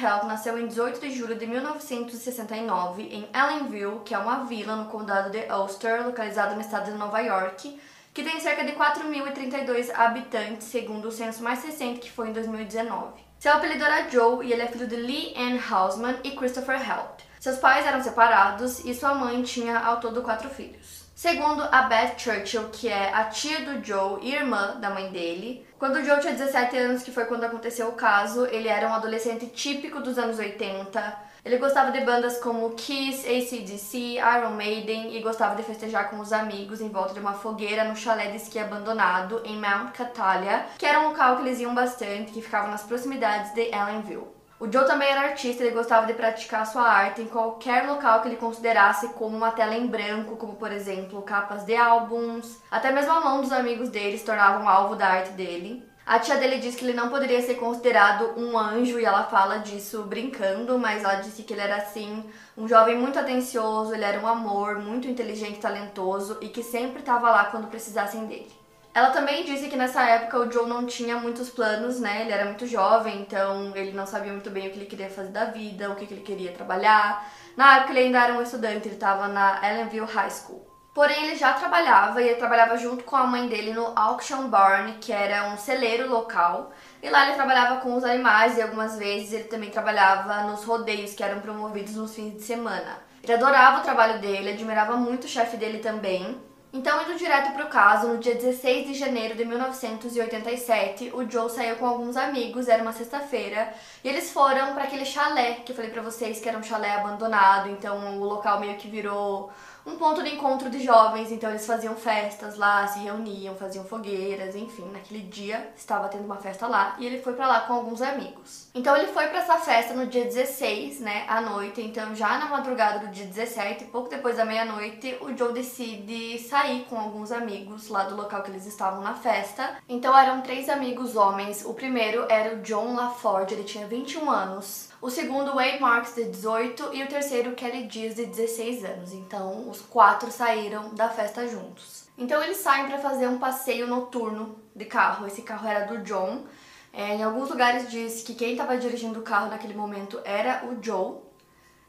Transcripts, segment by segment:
Held nasceu em 18 de julho de 1969 em Ellenville, que é uma vila no condado de Ulster, localizado no estado de Nova York, que tem cerca de 4.032 habitantes, segundo o censo mais recente, que foi em 2019. Seu apelido era Joe e ele é filho de Lee Ann Hausman e Christopher Held. Seus pais eram separados e sua mãe tinha ao todo quatro filhos. Segundo a Beth Churchill, que é a tia do Joe e irmã da mãe dele, quando o Joe tinha 17 anos, que foi quando aconteceu o caso, ele era um adolescente típico dos anos 80. Ele gostava de bandas como Kiss, ACDC, Iron Maiden e gostava de festejar com os amigos em volta de uma fogueira no chalé de esqui abandonado em Mount Catalia, que era um local que eles iam bastante, que ficava nas proximidades de Ellenville. O Joe também era artista, ele gostava de praticar sua arte em qualquer local que ele considerasse como uma tela em branco, como por exemplo capas de álbuns. Até mesmo a mão dos amigos dele se tornavam alvo da arte dele. A tia dele diz que ele não poderia ser considerado um anjo e ela fala disso brincando, mas ela disse que ele era assim, um jovem muito atencioso, ele era um amor, muito inteligente, talentoso e que sempre estava lá quando precisassem dele. Ela também disse que nessa época o Joe não tinha muitos planos, né? Ele era muito jovem, então ele não sabia muito bem o que ele queria fazer da vida, o que ele queria trabalhar. Na época ele ainda era um estudante, ele estava na Ellenville High School. Porém, ele já trabalhava e ele trabalhava junto com a mãe dele no Auction Barn, que era um celeiro local. E lá ele trabalhava com os animais e algumas vezes ele também trabalhava nos rodeios que eram promovidos nos fins de semana. Ele adorava o trabalho dele, admirava muito o chefe dele também. Então, indo direto para o caso, no dia 16 de janeiro de 1987, o Joe saiu com alguns amigos, era uma sexta-feira, e eles foram para aquele chalé que eu falei para vocês que era um chalé abandonado, então o local meio que virou um ponto de encontro de jovens, então eles faziam festas lá, se reuniam, faziam fogueiras, enfim, naquele dia estava tendo uma festa lá e ele foi para lá com alguns amigos. Então ele foi para essa festa no dia 16, né, à noite, então já na madrugada do dia 17, pouco depois da meia-noite, o Joe decide sair com alguns amigos lá do local que eles estavam na festa. Então eram três amigos homens. O primeiro era o John LaForge, ele tinha 21 anos. O segundo, Wade Marks, de 18, e o terceiro, Kelly Diaz, de 16 anos. Então, os quatro saíram da festa juntos. Então, eles saem para fazer um passeio noturno de carro. Esse carro era do John. É, em alguns lugares diz que quem estava dirigindo o carro naquele momento era o Joe.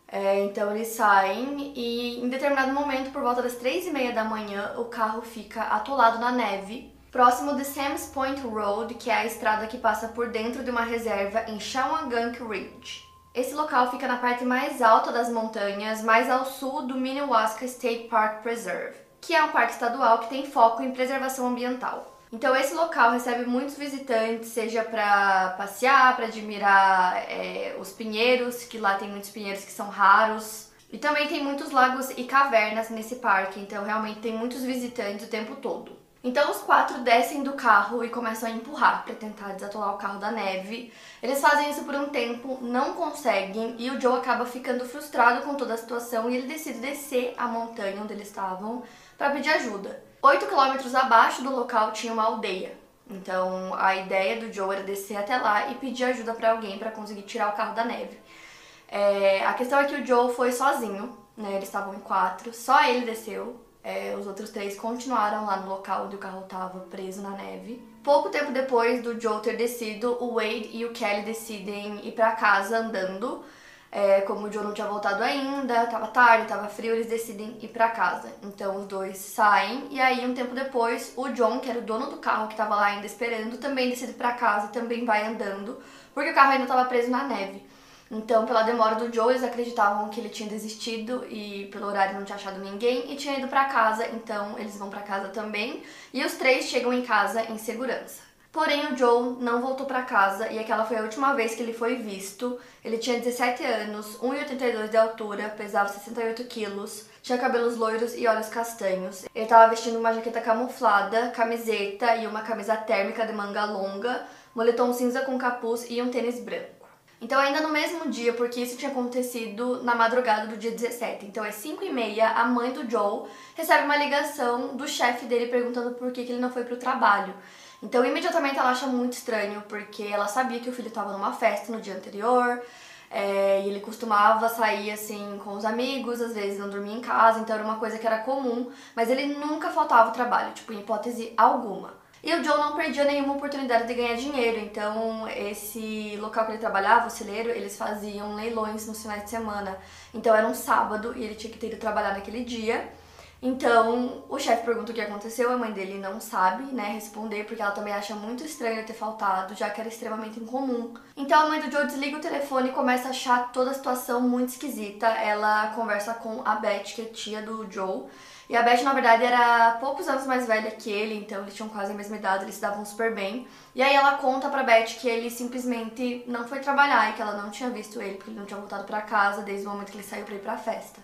É, então, eles saem e, em determinado momento, por volta das três e meia da manhã, o carro fica atolado na neve próximo de Sam's Point Road, que é a estrada que passa por dentro de uma reserva em Shawangunk Ridge. Esse local fica na parte mais alta das montanhas, mais ao sul do Minnewaska State Park Preserve, que é um parque estadual que tem foco em preservação ambiental. Então esse local recebe muitos visitantes, seja para passear, para admirar é, os pinheiros, que lá tem muitos pinheiros que são raros. E também tem muitos lagos e cavernas nesse parque, então realmente tem muitos visitantes o tempo todo. Então os quatro descem do carro e começam a empurrar para tentar desatolar o carro da neve. Eles fazem isso por um tempo, não conseguem e o Joe acaba ficando frustrado com toda a situação e ele decide descer a montanha onde eles estavam para pedir ajuda. Oito quilômetros abaixo do local tinha uma aldeia. Então a ideia do Joe era descer até lá e pedir ajuda para alguém para conseguir tirar o carro da neve. É, a questão é que o Joe foi sozinho, né? Eles estavam em quatro, só ele desceu. É, os outros três continuaram lá no local onde o carro estava preso na neve. Pouco tempo depois do Joe ter descido, o Wade e o Kelly decidem ir para casa andando. É, como o Joe não tinha voltado ainda, tava tarde, tava frio, eles decidem ir para casa. Então os dois saem e aí um tempo depois o John, que era o dono do carro que tava lá ainda esperando, também decide ir para casa, também vai andando, porque o carro ainda estava preso na neve. Então, pela demora do Joe, eles acreditavam que ele tinha desistido e pelo horário não tinha achado ninguém e tinha ido para casa, então eles vão para casa também. E os três chegam em casa em segurança. Porém, o Joe não voltou para casa e aquela foi a última vez que ele foi visto. Ele tinha 17 anos, 1,82 de altura, pesava 68 quilos, tinha cabelos loiros e olhos castanhos. Ele estava vestindo uma jaqueta camuflada, camiseta e uma camisa térmica de manga longa, moletom cinza com capuz e um tênis branco. Então, ainda no mesmo dia, porque isso tinha acontecido na madrugada do dia 17. Então, às 5 e meia, a mãe do Joe recebe uma ligação do chefe dele perguntando por que, que ele não foi pro trabalho. Então, imediatamente ela acha muito estranho, porque ela sabia que o filho estava numa festa no dia anterior, é, e ele costumava sair assim com os amigos, às vezes não dormia em casa, então era uma coisa que era comum, mas ele nunca faltava o trabalho, tipo, em hipótese alguma. E o Joe não perdia nenhuma oportunidade de ganhar dinheiro, então esse local que ele trabalhava, o celeiro, eles faziam leilões nos finais de semana. Então era um sábado e ele tinha que ter ido trabalhar naquele dia. Então, o chefe pergunta o que aconteceu, a mãe dele não sabe, né, responder, porque ela também acha muito estranho ter faltado, já que era extremamente incomum. Então, a mãe do Joe desliga o telefone e começa a achar toda a situação muito esquisita. Ela conversa com a Beth, que é tia do Joe, e a Beth, na verdade, era poucos anos mais velha que ele, então eles tinham quase a mesma idade, eles se davam super bem. E aí ela conta pra Beth que ele simplesmente não foi trabalhar e que ela não tinha visto ele, porque ele não tinha voltado para casa desde o momento que ele saiu pra ir pra festa.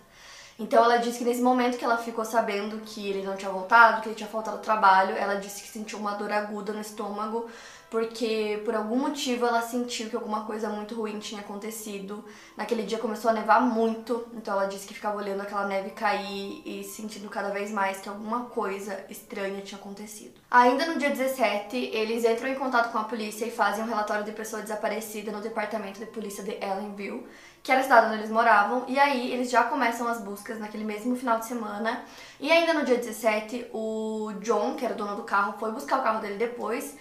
Então ela disse que nesse momento que ela ficou sabendo que ele não tinha voltado, que ele tinha faltado trabalho, ela disse que sentiu uma dor aguda no estômago, porque por algum motivo ela sentiu que alguma coisa muito ruim tinha acontecido. Naquele dia começou a nevar muito, então ela disse que ficava olhando aquela neve cair e sentindo cada vez mais que alguma coisa estranha tinha acontecido. Ainda no dia 17, eles entram em contato com a polícia e fazem um relatório de pessoa desaparecida no departamento de polícia de Ellenville que era a cidade onde eles moravam, e aí eles já começam as buscas naquele mesmo final de semana. E ainda no dia 17, o John, que era o dono do carro, foi buscar o carro dele depois.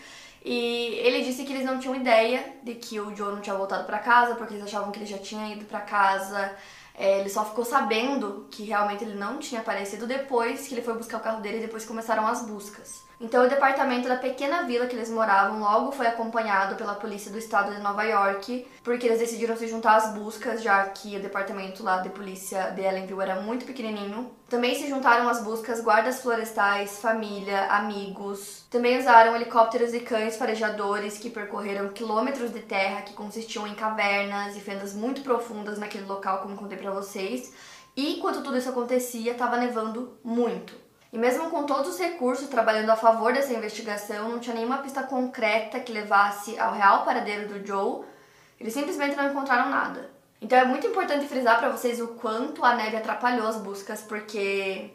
E ele disse que eles não tinham ideia de que o John não tinha voltado para casa, porque eles achavam que ele já tinha ido para casa. É, ele só ficou sabendo que realmente ele não tinha aparecido depois que ele foi buscar o carro dele e depois começaram as buscas. Então, o departamento da pequena vila que eles moravam logo foi acompanhado pela polícia do estado de Nova York, porque eles decidiram se juntar às buscas, já que o departamento lá de polícia de Ellenville era muito pequenininho. Também se juntaram às buscas guardas florestais, família, amigos. Também usaram helicópteros e cães farejadores que percorreram quilômetros de terra que consistiam em cavernas e fendas muito profundas naquele local, como contei para vocês. E enquanto tudo isso acontecia, estava nevando muito. E mesmo com todos os recursos trabalhando a favor dessa investigação, não tinha nenhuma pista concreta que levasse ao real paradeiro do Joe. Eles simplesmente não encontraram nada. Então é muito importante frisar para vocês o quanto a neve atrapalhou as buscas, porque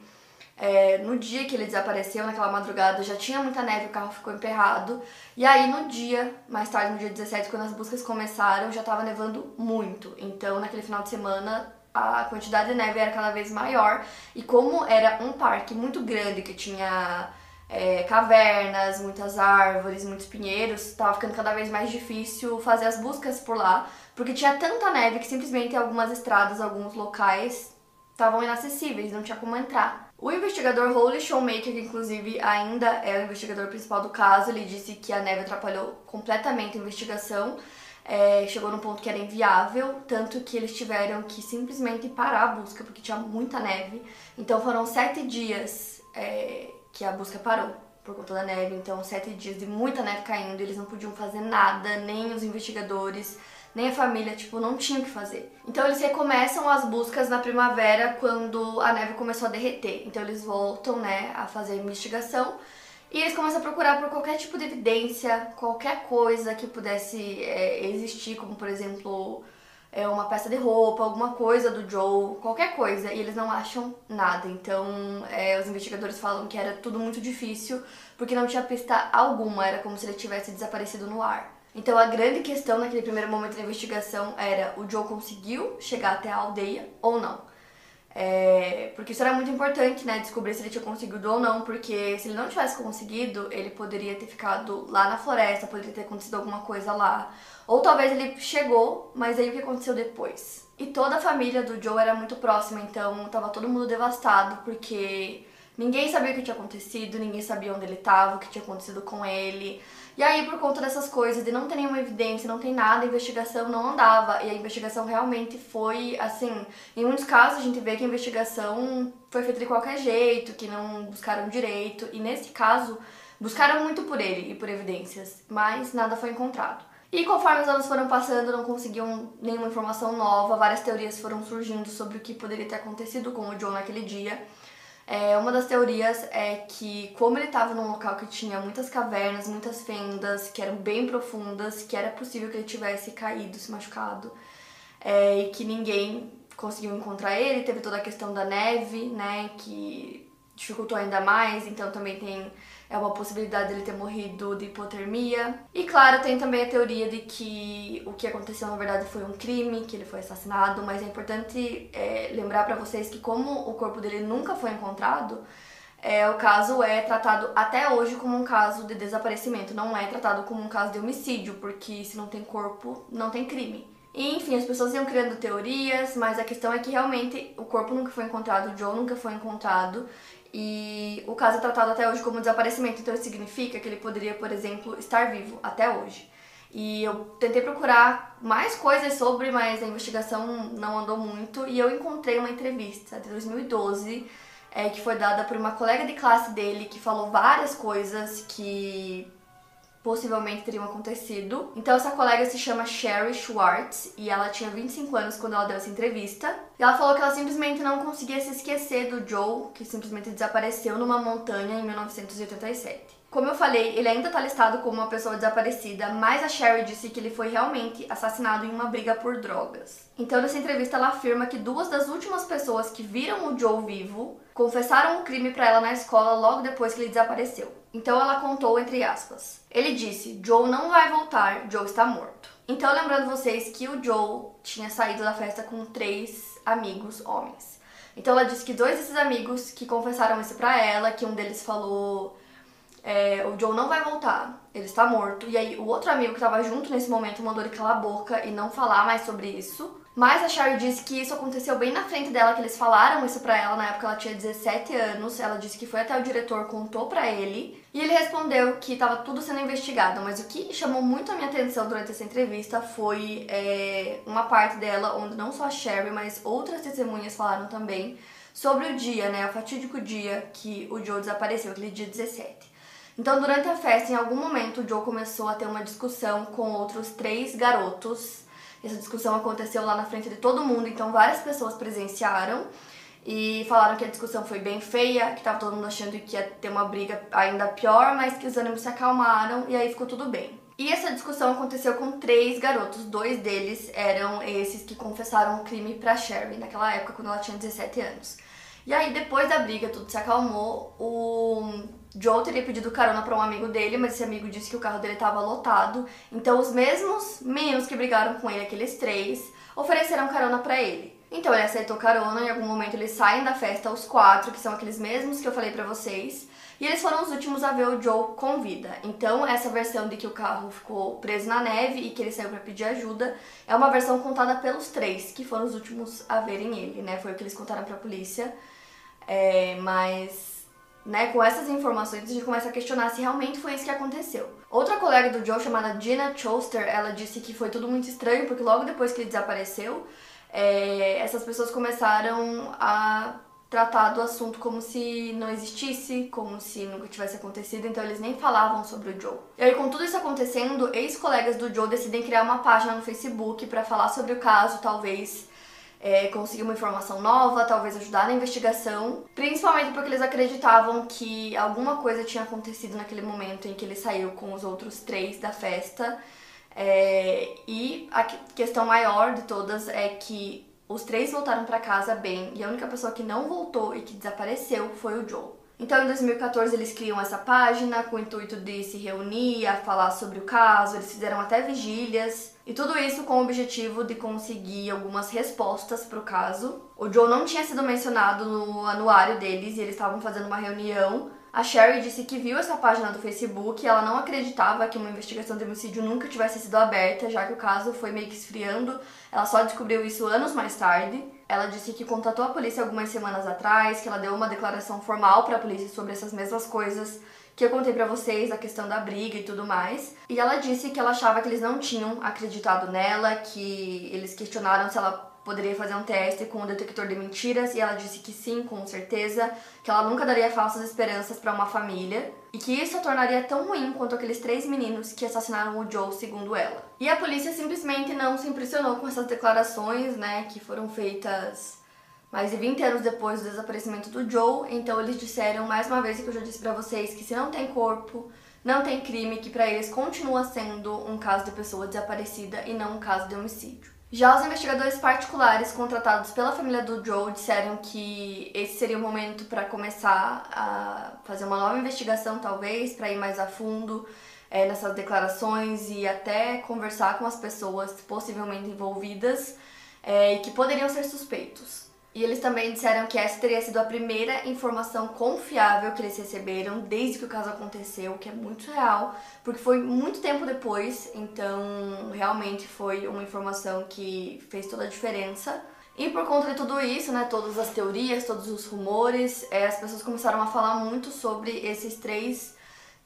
é, no dia que ele desapareceu, naquela madrugada, já tinha muita neve, o carro ficou emperrado. E aí no dia, mais tarde, no dia 17, quando as buscas começaram, já estava nevando muito. Então naquele final de semana a quantidade de neve era cada vez maior. E como era um parque muito grande que tinha é, cavernas, muitas árvores, muitos pinheiros, estava ficando cada vez mais difícil fazer as buscas por lá, porque tinha tanta neve que simplesmente algumas estradas, alguns locais estavam inacessíveis, não tinha como entrar. O investigador Holy Showmaker, que inclusive ainda é o investigador principal do caso, ele disse que a neve atrapalhou completamente a investigação é, chegou num ponto que era inviável, tanto que eles tiveram que simplesmente parar a busca, porque tinha muita neve. Então foram sete dias é, que a busca parou por conta da neve. Então, sete dias de muita neve caindo, eles não podiam fazer nada, nem os investigadores, nem a família, tipo, não tinham o que fazer. Então, eles recomeçam as buscas na primavera, quando a neve começou a derreter. Então, eles voltam, né, a fazer a investigação. E eles começam a procurar por qualquer tipo de evidência, qualquer coisa que pudesse é, existir, como por exemplo é, uma peça de roupa, alguma coisa do Joe, qualquer coisa, e eles não acham nada. Então é, os investigadores falam que era tudo muito difícil porque não tinha pista alguma, era como se ele tivesse desaparecido no ar. Então a grande questão naquele primeiro momento da investigação era o Joe conseguiu chegar até a aldeia ou não. É, porque isso era muito importante, né? Descobrir se ele tinha conseguido ou não, porque se ele não tivesse conseguido, ele poderia ter ficado lá na floresta, poderia ter acontecido alguma coisa lá. Ou talvez ele chegou, mas aí o que aconteceu depois? E toda a família do Joe era muito próxima, então tava todo mundo devastado, porque ninguém sabia o que tinha acontecido, ninguém sabia onde ele tava, o que tinha acontecido com ele. E aí, por conta dessas coisas, de não ter nenhuma evidência, não tem nada, a investigação não andava. E a investigação realmente foi, assim, em muitos casos a gente vê que a investigação foi feita de qualquer jeito, que não buscaram direito. E nesse caso, buscaram muito por ele e por evidências, mas nada foi encontrado. E conforme os anos foram passando, não conseguiam nenhuma informação nova, várias teorias foram surgindo sobre o que poderia ter acontecido com o John naquele dia. É, uma das teorias é que, como ele estava num local que tinha muitas cavernas, muitas fendas, que eram bem profundas, que era possível que ele tivesse caído, se machucado, é, e que ninguém conseguiu encontrar ele. Teve toda a questão da neve, né, que dificultou ainda mais, então também tem é uma possibilidade dele ter morrido de hipotermia. E claro, tem também a teoria de que o que aconteceu na verdade foi um crime, que ele foi assassinado, mas é importante é, lembrar para vocês que como o corpo dele nunca foi encontrado, é, o caso é tratado até hoje como um caso de desaparecimento, não é tratado como um caso de homicídio, porque se não tem corpo, não tem crime. E, enfim, as pessoas iam criando teorias, mas a questão é que realmente o corpo nunca foi encontrado, o Joe nunca foi encontrado, e o caso é tratado até hoje como desaparecimento, então isso significa que ele poderia, por exemplo, estar vivo até hoje. E eu tentei procurar mais coisas sobre, mas a investigação não andou muito. E eu encontrei uma entrevista de 2012 é, que foi dada por uma colega de classe dele que falou várias coisas que possivelmente teriam acontecido. Então essa colega se chama Sherry Schwartz e ela tinha 25 anos quando ela deu essa entrevista. E ela falou que ela simplesmente não conseguia se esquecer do Joe, que simplesmente desapareceu numa montanha em 1987. Como eu falei, ele ainda está listado como uma pessoa desaparecida, mas a Sherry disse que ele foi realmente assassinado em uma briga por drogas. Então, nessa entrevista, ela afirma que duas das últimas pessoas que viram o Joe vivo confessaram o crime para ela na escola logo depois que ele desapareceu. Então, ela contou entre aspas: Ele disse: Joe não vai voltar, Joe está morto. Então, lembrando vocês que o Joe tinha saído da festa com três amigos homens. Então, ela disse que dois desses amigos que confessaram isso para ela, que um deles falou é, o Joe não vai voltar, ele está morto. E aí o outro amigo que estava junto nesse momento mandou ele calar a boca e não falar mais sobre isso. Mas a Sherry disse que isso aconteceu bem na frente dela, que eles falaram isso pra ela na época ela tinha 17 anos. Ela disse que foi até o diretor, contou pra ele. E ele respondeu que estava tudo sendo investigado. Mas o que chamou muito a minha atenção durante essa entrevista foi é, uma parte dela onde não só a Sherry, mas outras testemunhas falaram também sobre o dia, né? O fatídico dia que o Joe desapareceu, aquele dia 17. Então, durante a festa, em algum momento, o Joe começou a ter uma discussão com outros três garotos. Essa discussão aconteceu lá na frente de todo mundo, então várias pessoas presenciaram e falaram que a discussão foi bem feia, que tava todo mundo achando que ia ter uma briga ainda pior, mas que os ânimos se acalmaram e aí ficou tudo bem. E essa discussão aconteceu com três garotos, dois deles eram esses que confessaram o crime para Sherry naquela época quando ela tinha 17 anos. E aí depois da briga tudo se acalmou, o Joe teria pedido carona para um amigo dele, mas esse amigo disse que o carro dele estava lotado. Então os mesmos meninos que brigaram com ele, aqueles três, ofereceram carona para ele. Então ele aceitou carona, em algum momento eles saem da festa, os quatro, que são aqueles mesmos que eu falei para vocês. E eles foram os últimos a ver o Joe com vida. Então, essa versão de que o carro ficou preso na neve e que ele saiu para pedir ajuda é uma versão contada pelos três, que foram os últimos a verem ele, né? Foi o que eles contaram pra polícia. É, mas né, com essas informações, a gente começa a questionar se realmente foi isso que aconteceu. Outra colega do Joe, chamada Gina Choster, ela disse que foi tudo muito estranho, porque logo depois que ele desapareceu, é, essas pessoas começaram a tratar do assunto como se não existisse, como se nunca tivesse acontecido, então eles nem falavam sobre o Joe. E aí, com tudo isso acontecendo, ex-colegas do Joe decidem criar uma página no Facebook para falar sobre o caso, talvez é, conseguir uma informação nova, talvez ajudar na investigação, principalmente porque eles acreditavam que alguma coisa tinha acontecido naquele momento em que ele saiu com os outros três da festa. É, e a questão maior de todas é que os três voltaram para casa bem e a única pessoa que não voltou e que desapareceu foi o Joe. Então, em 2014, eles criam essa página com o intuito de se reunir, a falar sobre o caso, eles fizeram até vigílias, e tudo isso com o objetivo de conseguir algumas respostas para o caso. O Joe não tinha sido mencionado no anuário deles e eles estavam fazendo uma reunião a Sherry disse que viu essa página do Facebook e ela não acreditava que uma investigação de homicídio nunca tivesse sido aberta, já que o caso foi meio que esfriando. Ela só descobriu isso anos mais tarde. Ela disse que contatou a polícia algumas semanas atrás, que ela deu uma declaração formal para a polícia sobre essas mesmas coisas que eu contei para vocês, a questão da briga e tudo mais. E ela disse que ela achava que eles não tinham acreditado nela, que eles questionaram se ela poderia fazer um teste com o detector de mentiras e ela disse que sim, com certeza, que ela nunca daria falsas esperanças para uma família e que isso a tornaria tão ruim quanto aqueles três meninos que assassinaram o Joe, segundo ela. E a polícia simplesmente não se impressionou com essas declarações, né, que foram feitas mais de 20 anos depois do desaparecimento do Joe, então eles disseram mais uma vez que eu já disse para vocês que se não tem corpo, não tem crime, que para eles continua sendo um caso de pessoa desaparecida e não um caso de homicídio. Já os investigadores particulares contratados pela família do Joe disseram que esse seria o momento para começar a fazer uma nova investigação, talvez, para ir mais a fundo é, nessas declarações e até conversar com as pessoas possivelmente envolvidas é, e que poderiam ser suspeitos. E eles também disseram que essa teria sido a primeira informação confiável que eles receberam desde que o caso aconteceu, que é muito real, porque foi muito tempo depois, então realmente foi uma informação que fez toda a diferença. E por conta de tudo isso, né, todas as teorias, todos os rumores, é, as pessoas começaram a falar muito sobre esses três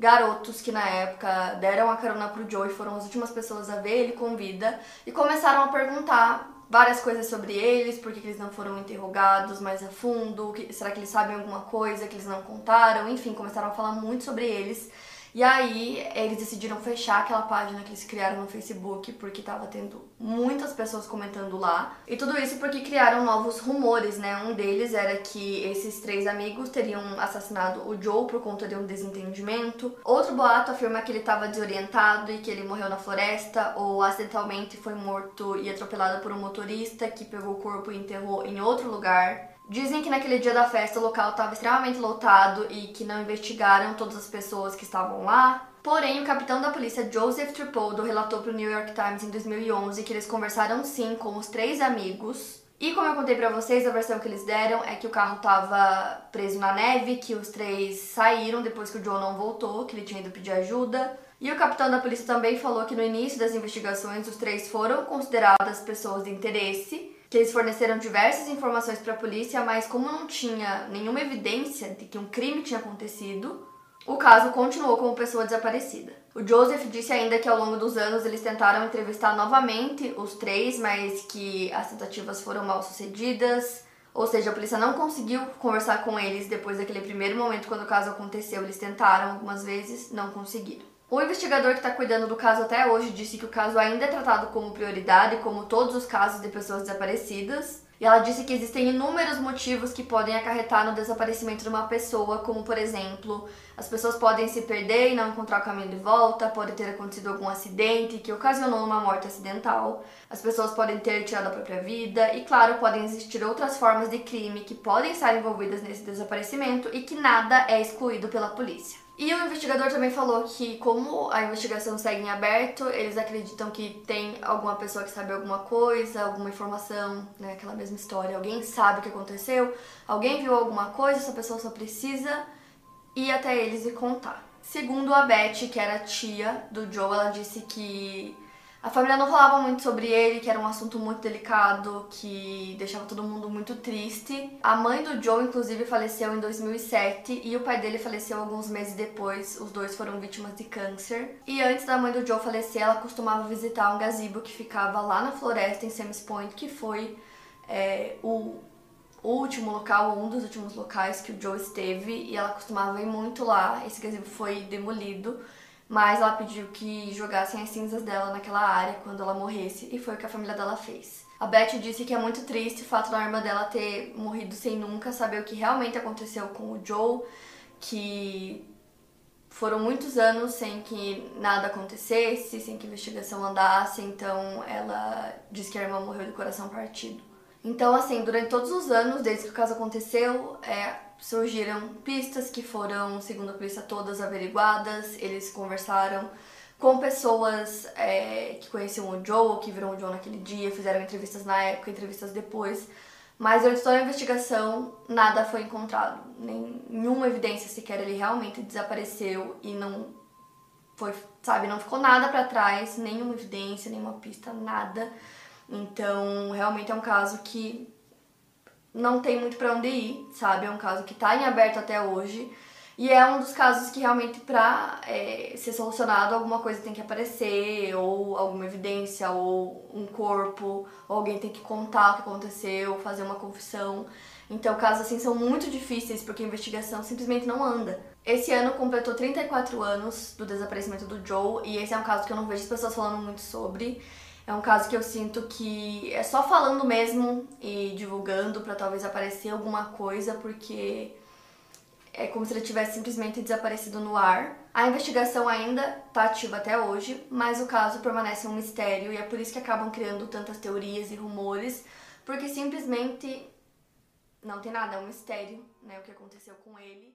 garotos que na época deram a carona pro Joe e foram as últimas pessoas a ver ele com vida e começaram a perguntar várias coisas sobre eles, por que eles não foram interrogados mais a fundo, que, será que eles sabem alguma coisa que eles não contaram, enfim, começaram a falar muito sobre eles. E aí eles decidiram fechar aquela página que eles criaram no Facebook porque tava tendo muitas pessoas comentando lá. E tudo isso porque criaram novos rumores, né? Um deles era que esses três amigos teriam assassinado o Joe por conta de um desentendimento. Outro boato afirma que ele estava desorientado e que ele morreu na floresta ou acidentalmente foi morto e atropelado por um motorista que pegou o corpo e enterrou em outro lugar. Dizem que naquele dia da festa o local estava extremamente lotado e que não investigaram todas as pessoas que estavam lá. Porém, o capitão da polícia Joseph Tripoldo relatou para o New York Times em 2011 que eles conversaram sim com os três amigos. E como eu contei para vocês, a versão que eles deram é que o carro estava preso na neve, que os três saíram depois que o Joe não voltou, que ele tinha ido pedir ajuda. E o capitão da polícia também falou que no início das investigações os três foram consideradas pessoas de interesse que eles forneceram diversas informações para a polícia, mas como não tinha nenhuma evidência de que um crime tinha acontecido, o caso continuou como pessoa desaparecida. O Joseph disse ainda que ao longo dos anos eles tentaram entrevistar novamente os três, mas que as tentativas foram mal sucedidas. Ou seja, a polícia não conseguiu conversar com eles depois daquele primeiro momento quando o caso aconteceu. Eles tentaram algumas vezes, não conseguiram. O investigador que está cuidando do caso até hoje disse que o caso ainda é tratado como prioridade, como todos os casos de pessoas desaparecidas. E ela disse que existem inúmeros motivos que podem acarretar no desaparecimento de uma pessoa, como por exemplo, as pessoas podem se perder e não encontrar o caminho de volta, pode ter acontecido algum acidente que ocasionou uma morte acidental, as pessoas podem ter tirado a própria vida, e claro, podem existir outras formas de crime que podem estar envolvidas nesse desaparecimento e que nada é excluído pela polícia. E o investigador também falou que, como a investigação segue em aberto, eles acreditam que tem alguma pessoa que sabe alguma coisa, alguma informação, né? Aquela mesma história. Alguém sabe o que aconteceu, alguém viu alguma coisa, essa pessoa só precisa ir até eles e contar. Segundo a Beth, que era tia do Joe, ela disse que a família não falava muito sobre ele, que era um assunto muito delicado, que deixava todo mundo muito triste. A mãe do Joe, inclusive, faleceu em 2007 e o pai dele faleceu alguns meses depois. Os dois foram vítimas de câncer. E antes da mãe do Joe falecer, ela costumava visitar um gazebo que ficava lá na floresta, em Sam's Point, que foi é, o último local, um dos últimos locais que o Joe esteve, e ela costumava ir muito lá. Esse gazebo foi demolido mas ela pediu que jogassem as cinzas dela naquela área quando ela morresse, e foi o que a família dela fez. A Beth disse que é muito triste o fato da irmã dela ter morrido sem nunca saber o que realmente aconteceu com o Joe, que foram muitos anos sem que nada acontecesse, sem que a investigação andasse, então ela disse que a irmã morreu de coração partido. Então, assim, durante todos os anos, desde que o caso aconteceu, é, surgiram pistas que foram, segundo a polícia, todas averiguadas. Eles conversaram com pessoas é, que conheciam o Joe, que viram o Joe naquele dia, fizeram entrevistas na época, entrevistas depois. Mas durante toda a investigação, nada foi encontrado. Nenhuma evidência sequer ele realmente desapareceu e não foi, sabe, não ficou nada para trás, nenhuma evidência, nenhuma pista, nada. Então, realmente é um caso que não tem muito para onde ir, sabe? É um caso que tá em aberto até hoje. E é um dos casos que realmente pra é, ser solucionado alguma coisa tem que aparecer, ou alguma evidência, ou um corpo, ou alguém tem que contar o que aconteceu, fazer uma confissão. Então casos assim são muito difíceis porque a investigação simplesmente não anda. Esse ano completou 34 anos do desaparecimento do Joe e esse é um caso que eu não vejo as pessoas falando muito sobre. É um caso que eu sinto que é só falando mesmo e divulgando para talvez aparecer alguma coisa, porque é como se ele tivesse simplesmente desaparecido no ar. A investigação ainda está ativa até hoje, mas o caso permanece um mistério e é por isso que acabam criando tantas teorias e rumores, porque simplesmente não tem nada, é um mistério, né, o que aconteceu com ele.